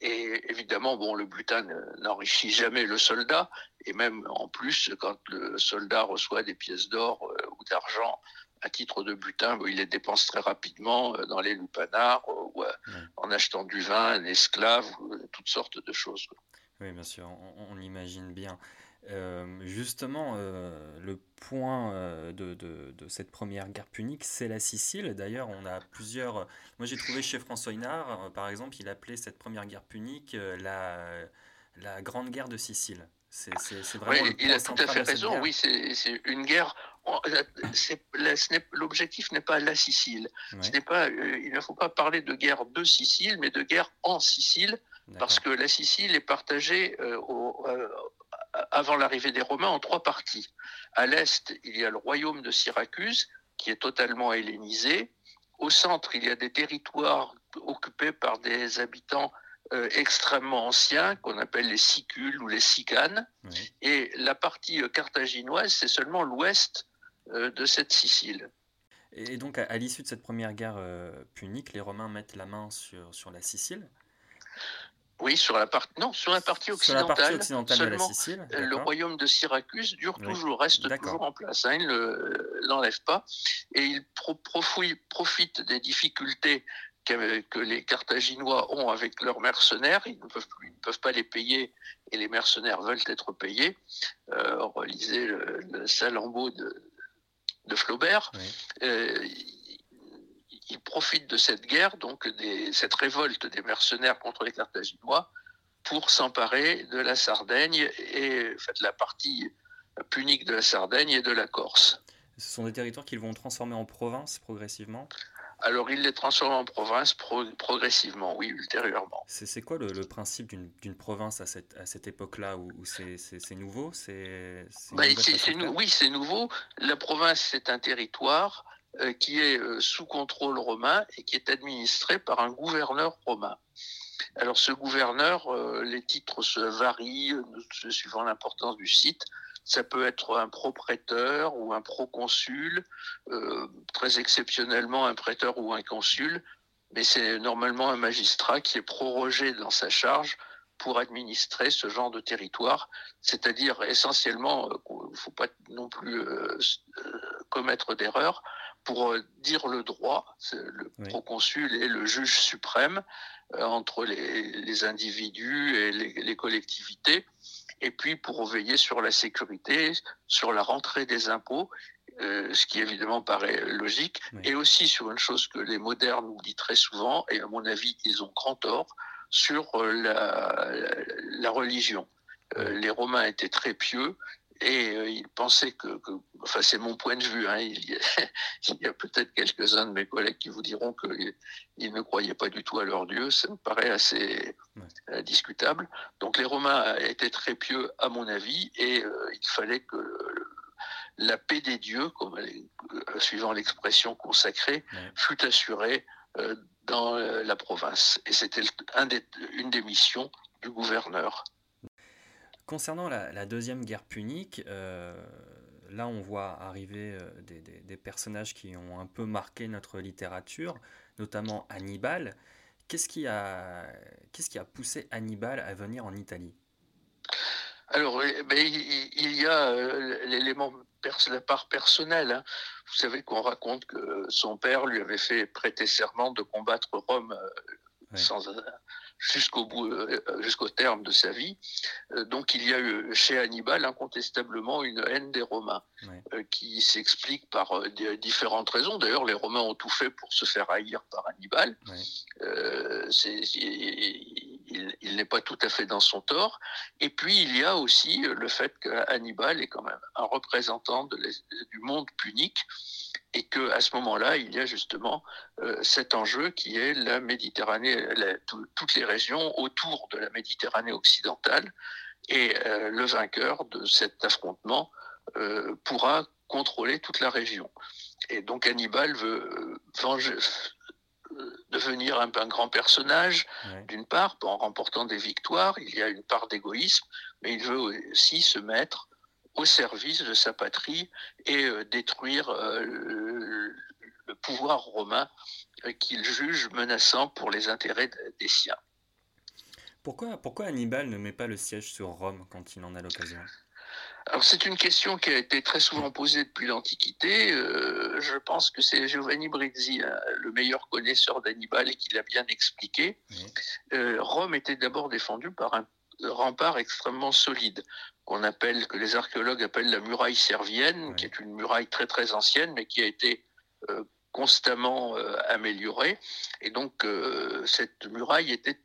Et évidemment, bon, le butin n'enrichit jamais le soldat, et même en plus, quand le soldat reçoit des pièces d'or euh, ou d'argent à titre de butin, il les dépense très rapidement euh, dans les lupanards euh, ou en achetant du vin, un esclave, toutes sortes de choses. Oui, bien sûr, on, l'imagine bien. justement, le point de, de, cette première guerre punique, c'est la Sicile. D'ailleurs, on a plusieurs. Moi, j'ai trouvé chez François Hinard, par exemple, il appelait cette première guerre punique la, la Grande Guerre de Sicile. C'est vraiment il a tout à fait raison. Oui, c'est une guerre. L'objectif n'est pas la Sicile. Ce n'est pas. Euh, il ne faut pas parler de guerre de Sicile, mais de guerre en Sicile, parce que la Sicile est partagée euh, euh, avant l'arrivée des Romains en trois parties. À l'est, il y a le royaume de Syracuse, qui est totalement hellénisé. Au centre, il y a des territoires occupés par des habitants euh, extrêmement anciens qu'on appelle les sicules ou les sicanes. Et la partie carthaginoise, c'est seulement l'ouest de cette Sicile. Et donc, à, l'issue de cette première guerre punique, les Romains mettent la main sur, sur la Sicile? Oui, sur la partie non, sur la partie occidentale, de la Sicile, le royaume de Syracuse dure toujours, reste toujours en place. Hein, il ne l'enlève pas et il profite des difficultés que, les Carthaginois ont avec leurs mercenaires. Ils ne peuvent, plus, peuvent pas les payer et les mercenaires veulent être payés. Euh, on relisait le, le Salambeau de, de Flaubert. Euh, ils profitent de cette guerre, donc des, cette révolte des mercenaires contre les Carthaginois, pour s'emparer de la Sardaigne et de la partie punique de la Sardaigne et de la Corse. Ce sont des territoires qu'ils vont transformer en province progressivement? Alors il les transforme en province progressivement, oui, ultérieurement. C'est quoi le, principe d'une province à cette, à cette époque-là où, c'est nouveau c'est bah, Oui, c'est nouveau. La province, c'est un territoire euh, qui est euh, sous contrôle romain et qui est administré par un gouverneur romain. Alors ce gouverneur, euh, les titres se varient suivant l'importance du site. Ça peut être un pro-prêteur ou un proconsul, euh, très exceptionnellement un prêteur ou un consul, mais c'est normalement un magistrat qui est prorogé dans sa charge pour administrer ce genre de territoire, c'est-à-dire essentiellement, il ne faut pas non plus euh, euh, commettre d'erreur, pour dire le droit, le proconsul est le juge suprême entre les, individus et les collectivités et puis pour veiller sur la sécurité, sur la rentrée des impôts, euh, ce qui évidemment paraît logique, et aussi sur une chose que les modernes oublient très souvent, et à mon avis ils ont grand tort, sur euh, la, religion. Euh, les Romains étaient très pieux et euh, ils pensaient que, enfin c'est mon point de vue, hein, il y a, peut-être quelques-uns de mes collègues qui vous diront qu'ils ne croyaient pas du tout à leur Dieu, ça me paraît assez euh, discutable. Donc les Romains étaient très pieux à mon avis et euh, il fallait que la paix des dieux, comme, suivant l'expression consacrée, fût assurée dans la province. Et c'était une des missions du gouverneur. Concernant la, deuxième guerre punique, euh, là on voit arriver euh, des, personnages qui ont un peu marqué notre littérature, notamment Hannibal. Qu'est-ce qui a, qu'est-ce qui a poussé Hannibal à venir en Italie? Alors, il y a euh, l'élément la part personnelle. Hein. Vous savez qu'on raconte que son père lui avait fait prêter serment de combattre Rome sans, jusqu'au bout, jusqu'au terme de sa vie. donc il y a eu chez Hannibal incontestablement une haine des Romains qui s'explique par différentes raisons. D'ailleurs, les Romains ont tout fait pour se faire haïr par Hannibal. il, n'est pas tout à fait dans son tort. Et puis il y a aussi le fait que Hannibal est quand même un représentant du monde punique et que à ce moment-là, il y a justement euh, cet enjeu qui est la Méditerranée, toutes les régions autour de la Méditerranée occidentale, et euh, le vainqueur de cet affrontement euh, pourra contrôler toute la région. Et donc Hannibal veut devenir un, un, grand personnage, d'une part, en remportant des victoires, il y a une part d'égoïsme, mais il veut aussi se mettre au service de sa patrie et euh, détruire euh, le, pouvoir romain euh, qu'il juge menaçant pour les intérêts des siens. Pourquoi, pourquoi Hannibal ne met pas le siège sur Rome quand il en a l'occasion? Alors c'est une question qui a été très souvent posée depuis l'Antiquité. je pense que c'est Giovanni Brizzi, hein, le meilleur connaisseur d'Hannibal, et qui l'a bien expliqué. Rome était d'abord défendue par un rempart extrêmement solide qu'on appelle, que les archéologues appellent la muraille servienne, qui est une muraille très très ancienne, mais qui a été euh, constamment euh, améliorée. Et donc euh, cette muraille était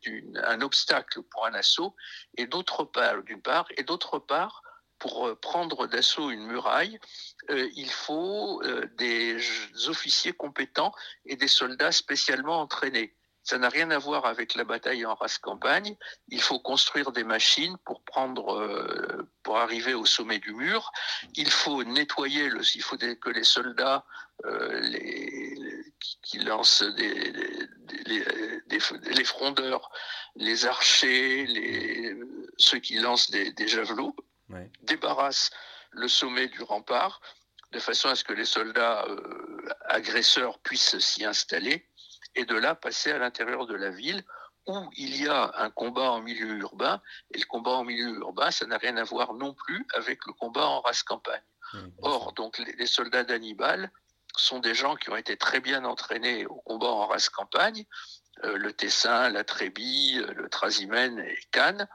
un obstacle pour un assaut, et d'autre part, d'une part, et d'autre part, pour prendre d'assaut une muraille, il faut des officiers compétents et des soldats spécialement entraînés. Ça n'a rien à voir avec la bataille en race campagne. Il faut construire des machines pour prendre, euh, pour arriver au sommet du mur. Il faut nettoyer le, il faut que les soldats, euh, les, qui lancent des, les, frondeurs, les archers, les, ceux qui lancent des, javelots, débarrassent le sommet du rempart de façon à ce que les soldats euh, agresseurs puissent s'y installer et de là passer à l'intérieur de la ville où il y a un combat en milieu urbain, et le combat en milieu urbain, ça n'a rien à voir non plus avec le combat en race campagne. Or, donc, les, soldats d'Hannibal sont des gens qui ont été très bien entraînés au combat en race campagne, euh, le Tessin, la Trébie, euh, le Trasimène et Cannes,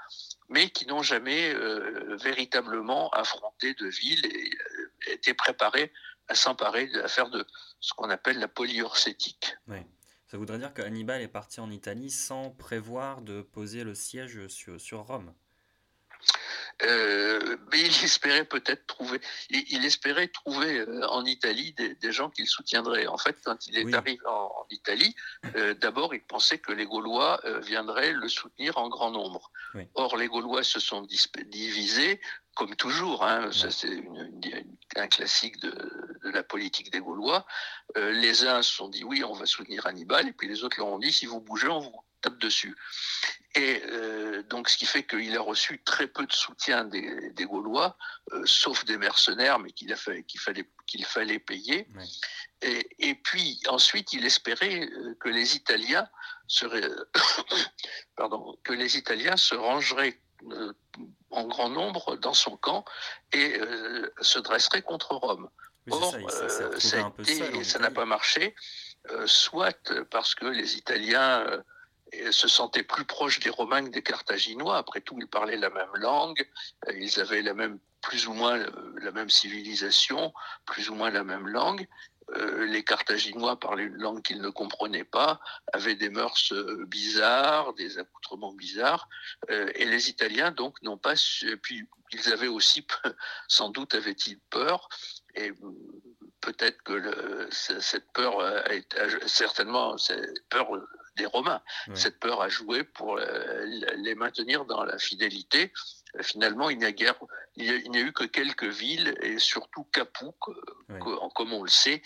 mais qui n'ont jamais euh, véritablement affronté de ville et été préparés à s'emparer, à faire de ce qu'on appelle la polyurcétique. Ça voudrait dire que Hannibal est parti en Italie sans prévoir de poser le siège sur, Rome. Euh, mais il espérait peut-être trouver, il, espérait trouver euh, en Italie des, gens qu'il soutiendraient. En fait, quand il est arrivé en, Italie, euh, d'abord il pensait que les Gaulois viendraient le soutenir en grand nombre. Or, les Gaulois se sont divisés comme toujours, hein, ça c'est un classique de, la politique des Gaulois, euh, les uns se sont dit oui, on va soutenir Hannibal, et puis les autres leur ont dit si vous bougez, on vous tape dessus. Et euh, donc, ce qui fait qu'il a reçu très peu de soutien des, Gaulois, euh, sauf des mercenaires, mais qu'il fallait, qu'il fallait payer. Et, et, puis, ensuite, il espérait que les Italiens seraient, pardon, que les Italiens se rangeraient en grand nombre dans son camp et euh, se dresserait contre Rome. Or, euh, ça n'a pas marché, euh, soit parce que les Italiens se sentaient plus proches des Romains que des Carthaginois. Après tout, ils parlaient la même langue, ils avaient la même, plus ou moins la même civilisation, plus ou moins la même langue. Euh, les Carthaginois parlaient une langue qu'ils ne comprenaient pas, avaient des mœurs euh, bizarres, des accoutrements bizarres, euh, et les Italiens donc n'ont pas. Puis ils avaient aussi, sans doute, avaient-ils peur, et peut-être que cette peur a, été, certainement cette peur des Romains, cette peur a joué pour les maintenir dans la fidélité. Finalement, il n'y a guère, il n'y a, eu que quelques villes et surtout Capoue, comme on le sait,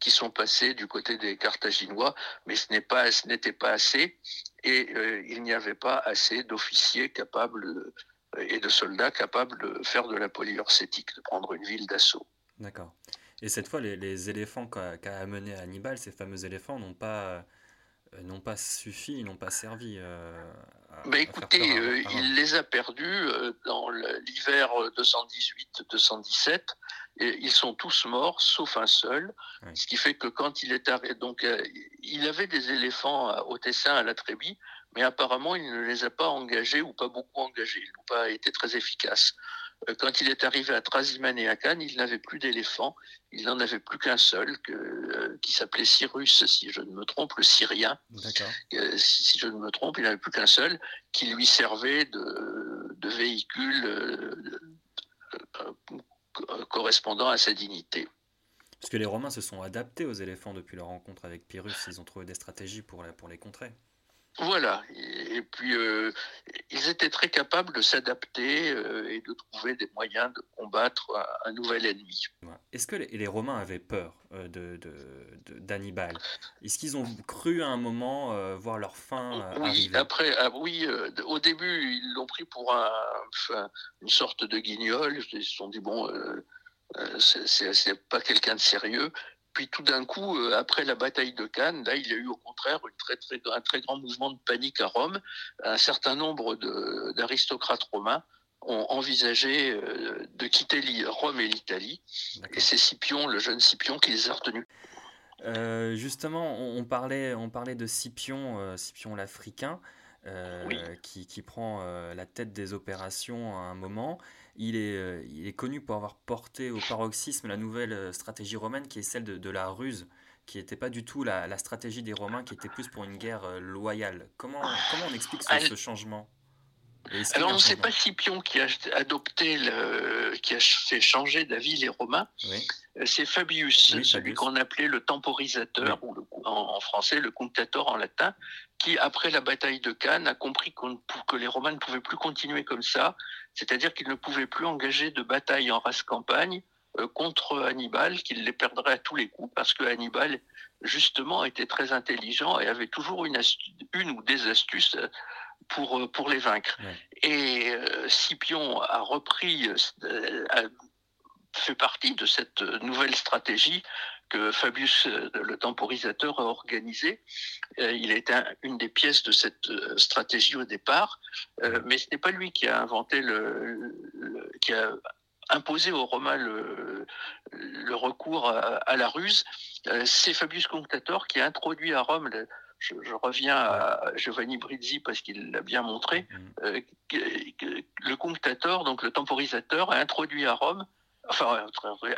qui sont passées du côté des Carthaginois, mais ce n'est pas, ce n'était pas assez, et euh, il n'y avait pas assez d'officiers capables euh, et de soldats capables de faire de la polyurcétique, de prendre une ville d'assaut. D'accord. Et cette fois, les, éléphants qu'a amené Hannibal, ces fameux éléphants, n'ont pas euh, n'ont pas suffi, ils n'ont pas servi. Euh, bah, écoutez, euh, il les a perdus dans l'hiver 218-217. Et ils sont tous morts, sauf un seul. Ce qui fait que quand il est arrivé, donc il avait des éléphants au Tessin, à la Trébie, mais apparemment, il ne les a pas engagés ou pas beaucoup engagés. Ils n'ont pas été très efficaces. Euh, quand il est arrivé à Trasimène et à Cannes, il n'avait plus d'éléphants. Il n'en avait plus qu'un seul, que, qui s'appelait Cyrus, si je ne me trompe, le Syrien. Si, si, je ne me trompe, il n'avait plus qu'un seul, qui lui servait de, de véhicule correspondant à sa dignité. Parce que les Romains se sont adaptés aux éléphants depuis leur rencontre avec Pyrrhus, ils ont trouvé des stratégies pour, pour les contrer. Voilà, et puis euh, ils étaient très capables de s'adapter euh, et de trouver des moyens de combattre un, nouvel ennemi. Est-ce que les, Romains avaient peur euh, de, d'Hannibal? Est-ce qu'ils ont cru à un moment voir leur fin oui, arriver? après, ah oui, au début ils l'ont pris pour un, une sorte de guignol. Ils se sont dit bon, c'est pas quelqu'un de sérieux. Puis tout d'un coup, euh, après la bataille de Cannes, là, il y a eu au contraire une très, très, un très grand mouvement de panique à Rome. Un certain nombre d'aristocrates romains ont envisagé euh, de quitter Rome et l'Italie. Et c'est Scipion, le jeune Scipion, qui les a retenus. Euh, justement, on parlait, on parlait de Scipion, Scipion l'Africain. qui, qui, prend la tête des opérations à un moment. Il est, euh, il est connu pour avoir porté au paroxysme la nouvelle euh, stratégie romaine qui est celle de, la ruse, qui n'était pas du tout la, stratégie des Romains, qui était plus pour une guerre euh, loyale. Comment, comment on explique ce, changement? Alors, on ne sait pas Scipion qui a adopté, le, qui a fait changer d'avis les Romains. C'est Fabius, celui qu'on appelait le temporisateur, ou en, français le cunctator en latin, qui, après la bataille de Cannes, a compris que les Romains ne pouvaient plus continuer comme ça, c'est-à-dire qu'ils ne pouvaient plus engager de bataille en race campagne euh, contre Hannibal, qu'ils les perdraient à tous les coups, parce que Hannibal, justement, était très intelligent et avait toujours une, une ou des astuces euh, pour, euh, pour les vaincre. Et Scipion a repris, a fait partie de cette nouvelle stratégie que Fabius, euh, le temporisateur, a organisé. Euh, il est une des pièces de cette euh, stratégie au départ, mais ce n'est pas lui qui a inventé le, qui a imposé aux Romains le, le recours à, la ruse. C'est Fabius Conctator qui a introduit à Rome je, reviens à Giovanni Brizzi parce qu'il l'a bien montré, mm-hmm. le conctator, donc le temporisateur, a introduit à Rome enfin,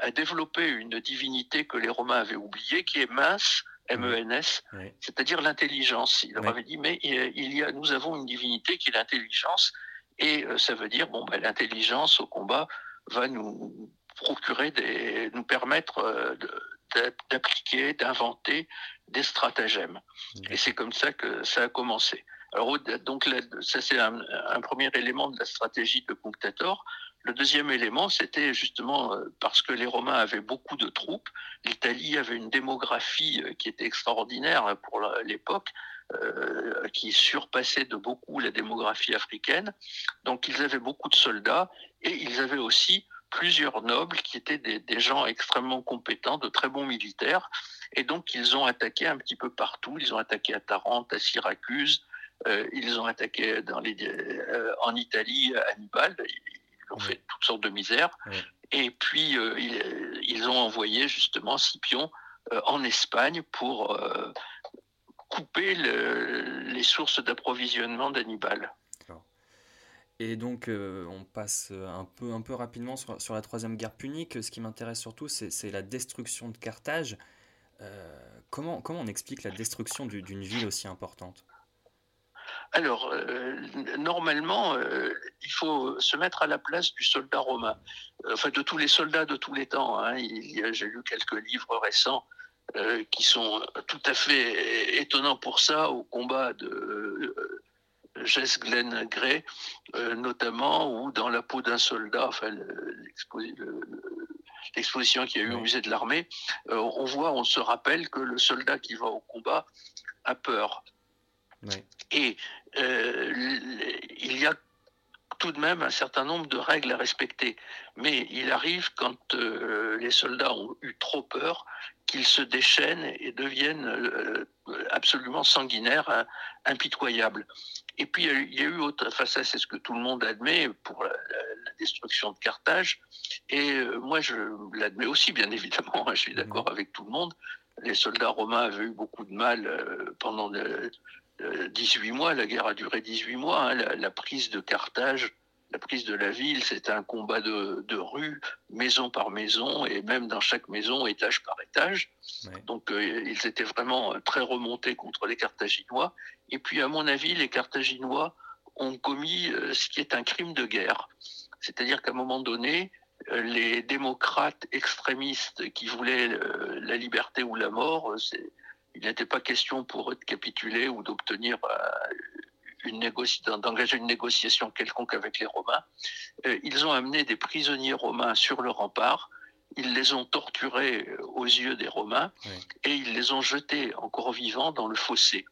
a développé une divinité que les Romains avaient oubliée, qui est mince, M-E-N-S, c'est-à-dire l'intelligence. Il leur avait dit, mais il y a, nous avons une divinité qui est l'intelligence, et euh, ça veut dire, bon, ben, l'intelligence au combat va nous procurer des, nous permettre euh, d'appliquer, d'inventer des stratagèmes. Et c'est comme ça que ça a commencé. Alors, donc, ça, c'est un, premier élément de la stratégie de Punctator. Le deuxième élément, c'était justement euh, parce que les Romains avaient beaucoup de troupes, l'Italie avait une démographie euh, qui était extraordinaire pour l'époque, euh, qui surpassait de beaucoup la démographie africaine. Donc ils avaient beaucoup de soldats et ils avaient aussi plusieurs nobles qui étaient des, gens extrêmement compétents, de très bons militaires. Et donc ils ont attaqué un petit peu partout. Ils ont attaqué à Tarente, à Syracuse. ils ont attaqué dans les, en Italie à Hannibal ont fait toutes sortes de misères. Et puis, euh, ils, ont envoyé justement Scipion euh, en Espagne pour euh, couper les sources d'approvisionnement d'Hannibal. Et donc, on passe un peu, un peu rapidement sur, la troisième guerre punique. Ce qui m'intéresse surtout, c'est la destruction de Carthage. Comment, comment on explique la destruction d'une ville aussi importante? Alors, euh, normalement, euh, il faut se mettre à la place du soldat romain, enfin de tous les soldats de tous les temps. Hein. J'ai lu quelques livres récents euh, qui sont tout à fait étonnants pour ça, au combat de Jess Glenn Gray, notamment, ou dans la peau d'un soldat, enfin, l'exposition qu'il y a eu au musée de l'armée, on voit, on se rappelle que le soldat qui va au combat a peur. Et euh, il y a tout de même un certain nombre de règles à respecter. Mais il arrive quand euh, les soldats ont eu trop peur qu'ils se déchaînent et deviennent euh, absolument sanguinaires, impitoyables. Et puis il y a eu autre, enfin ça c'est ce que tout le monde admet pour la, destruction de Carthage. Et moi je l'admets aussi bien évidemment, hein, je suis d'accord avec tout le monde. Les soldats romains avaient eu beaucoup de mal pendant le, 18 mois, la guerre a duré 18 mois, hein, la, prise de Carthage, la prise de la ville, c'était un combat de, rue, maison par maison, et même dans chaque maison, étage par étage. Donc ils étaient vraiment très remontés contre les Carthaginois. Et puis, à mon avis, les Carthaginois ont commis ce qui est un crime de guerre. C'est-à-dire qu'à un moment donné, euh, les démocrates extrémistes qui voulaient euh, la liberté ou la mort, euh, il n'était pas question pour eux de capituler ou d'obtenir une d'engager une négociation quelconque avec les Romains. Ils ont amené des prisonniers romains sur le rempart, ils les ont torturés aux yeux des Romains et ils les ont jetés encore vivants dans le fossé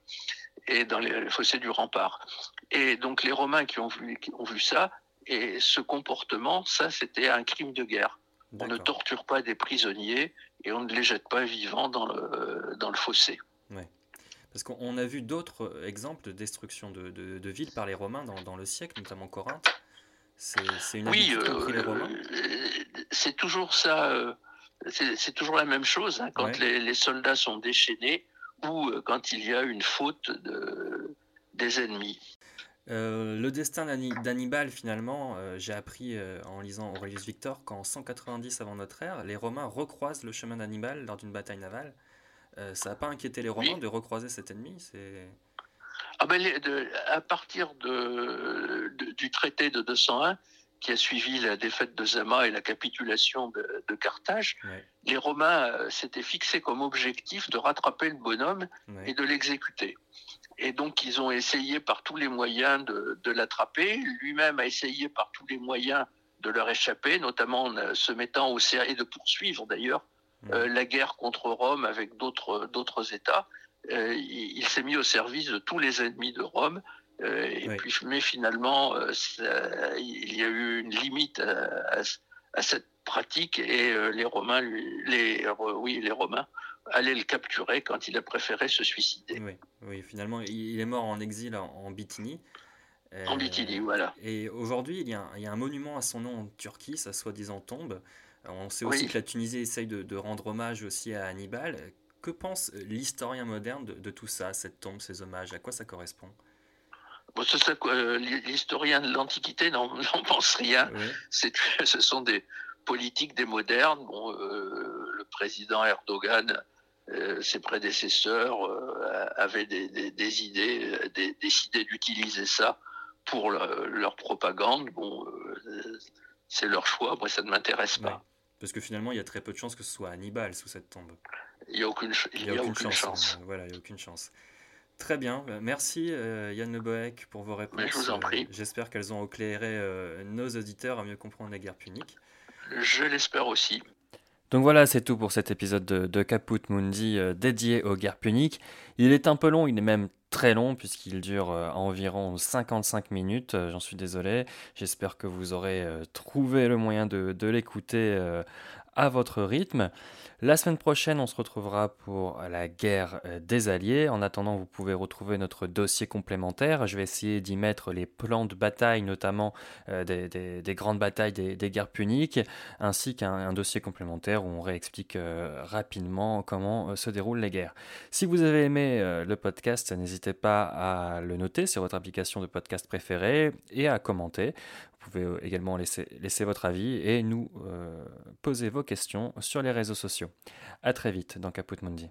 et dans le fossé du rempart. Et donc les Romains qui ont vu, qui ont vu ça et ce comportement, ça, c'était un crime de guerre. On ne torture pas des prisonniers et on ne les jette pas vivants dans le, dans le fossé. Ouais. Parce qu'on a vu d'autres exemples de destruction de, de, villes par les Romains dans, dans, le siècle, notamment Corinthe. C'est une oui, euh, Romains. C'est toujours ça. Euh, c'est toujours la même chose hein, quand les, les, soldats sont déchaînés ou euh, quand il y a une faute de, des ennemis. Euh, le destin d'Hannibal, finalement, euh, j'ai appris euh, en lisant Aurelius Victor qu'en 190 avant notre ère, les Romains recroisent le chemin d'Hannibal lors d'une bataille navale. ça n'a pas inquiété les Romains de recroiser cet ennemi ah ben, À partir de, du traité de 201, qui a suivi la défaite de Zama et la capitulation de, Carthage, les Romains s'étaient fixés comme objectif de rattraper le bonhomme et de l'exécuter. Et donc, ils ont essayé par tous les moyens de, l'attraper. Lui-même a essayé par tous les moyens de leur échapper, notamment en euh, se mettant au service, et de poursuivre d'ailleurs euh, la guerre contre Rome avec d'autres États. Euh, il, s'est mis au service de tous les ennemis de Rome. et puis, mais finalement, il y a eu une limite à, à cette pratique et les Romains, les, oui, les Romains aller le capturer quand il a préféré se suicider. Oui, oui finalement, il est mort en exil en, Bithynie. en Bithynie, voilà. Et aujourd'hui, il, y a un monument à son nom en Turquie, sa soi-disant tombe. On sait aussi que la Tunisie essaye de, rendre hommage aussi à Hannibal. Que pense l'historien moderne de, tout ça, cette tombe, ces hommages? À quoi ça correspond? Bon, euh, L'historien de l'Antiquité n'en pense rien. Ce sont des politiques des modernes. Bon, euh, le président Erdogan euh, ses prédécesseurs euh, avaient des, idées, euh, décidé d'utiliser ça pour leur propagande. Bon, c'est leur choix, moi ça ne m'intéresse pas. Parce que finalement, il y a très peu de chances que ce soit Hannibal sous cette tombe. Il n'y a aucune, il a aucune, chance. Voilà, il n'y a aucune chance. Très bien. Merci Yann Le pour vos réponses. je vous en prie. J'espère qu'elles ont éclairé nos auditeurs à mieux comprendre la guerre punique. Je l'espère aussi. Donc voilà, c'est tout pour cet épisode de, Caput Mundi euh, dédié aux guerres puniques. Il est un peu long, il est même très long puisqu'il dure euh, environ 55 minutes. Euh, j'en suis désolé. J'espère que vous aurez trouvé le moyen de, de l'écouter à votre rythme. La semaine prochaine, on se retrouvera pour la guerre euh, des Alliés. En attendant, vous pouvez retrouver notre dossier complémentaire. Je vais essayer d'y mettre les plans de bataille, notamment euh, des, grandes batailles des, guerres puniques, ainsi qu'un dossier complémentaire où on réexplique euh, rapidement comment se déroulent les guerres. Si vous avez aimé le podcast, n'hésitez pas à le noter sur votre application de podcast préférée et à commenter. Vous pouvez euh, également laisser, votre avis et nous euh, poser vos questions sur les réseaux sociaux. A très vite dans Caput Mundi.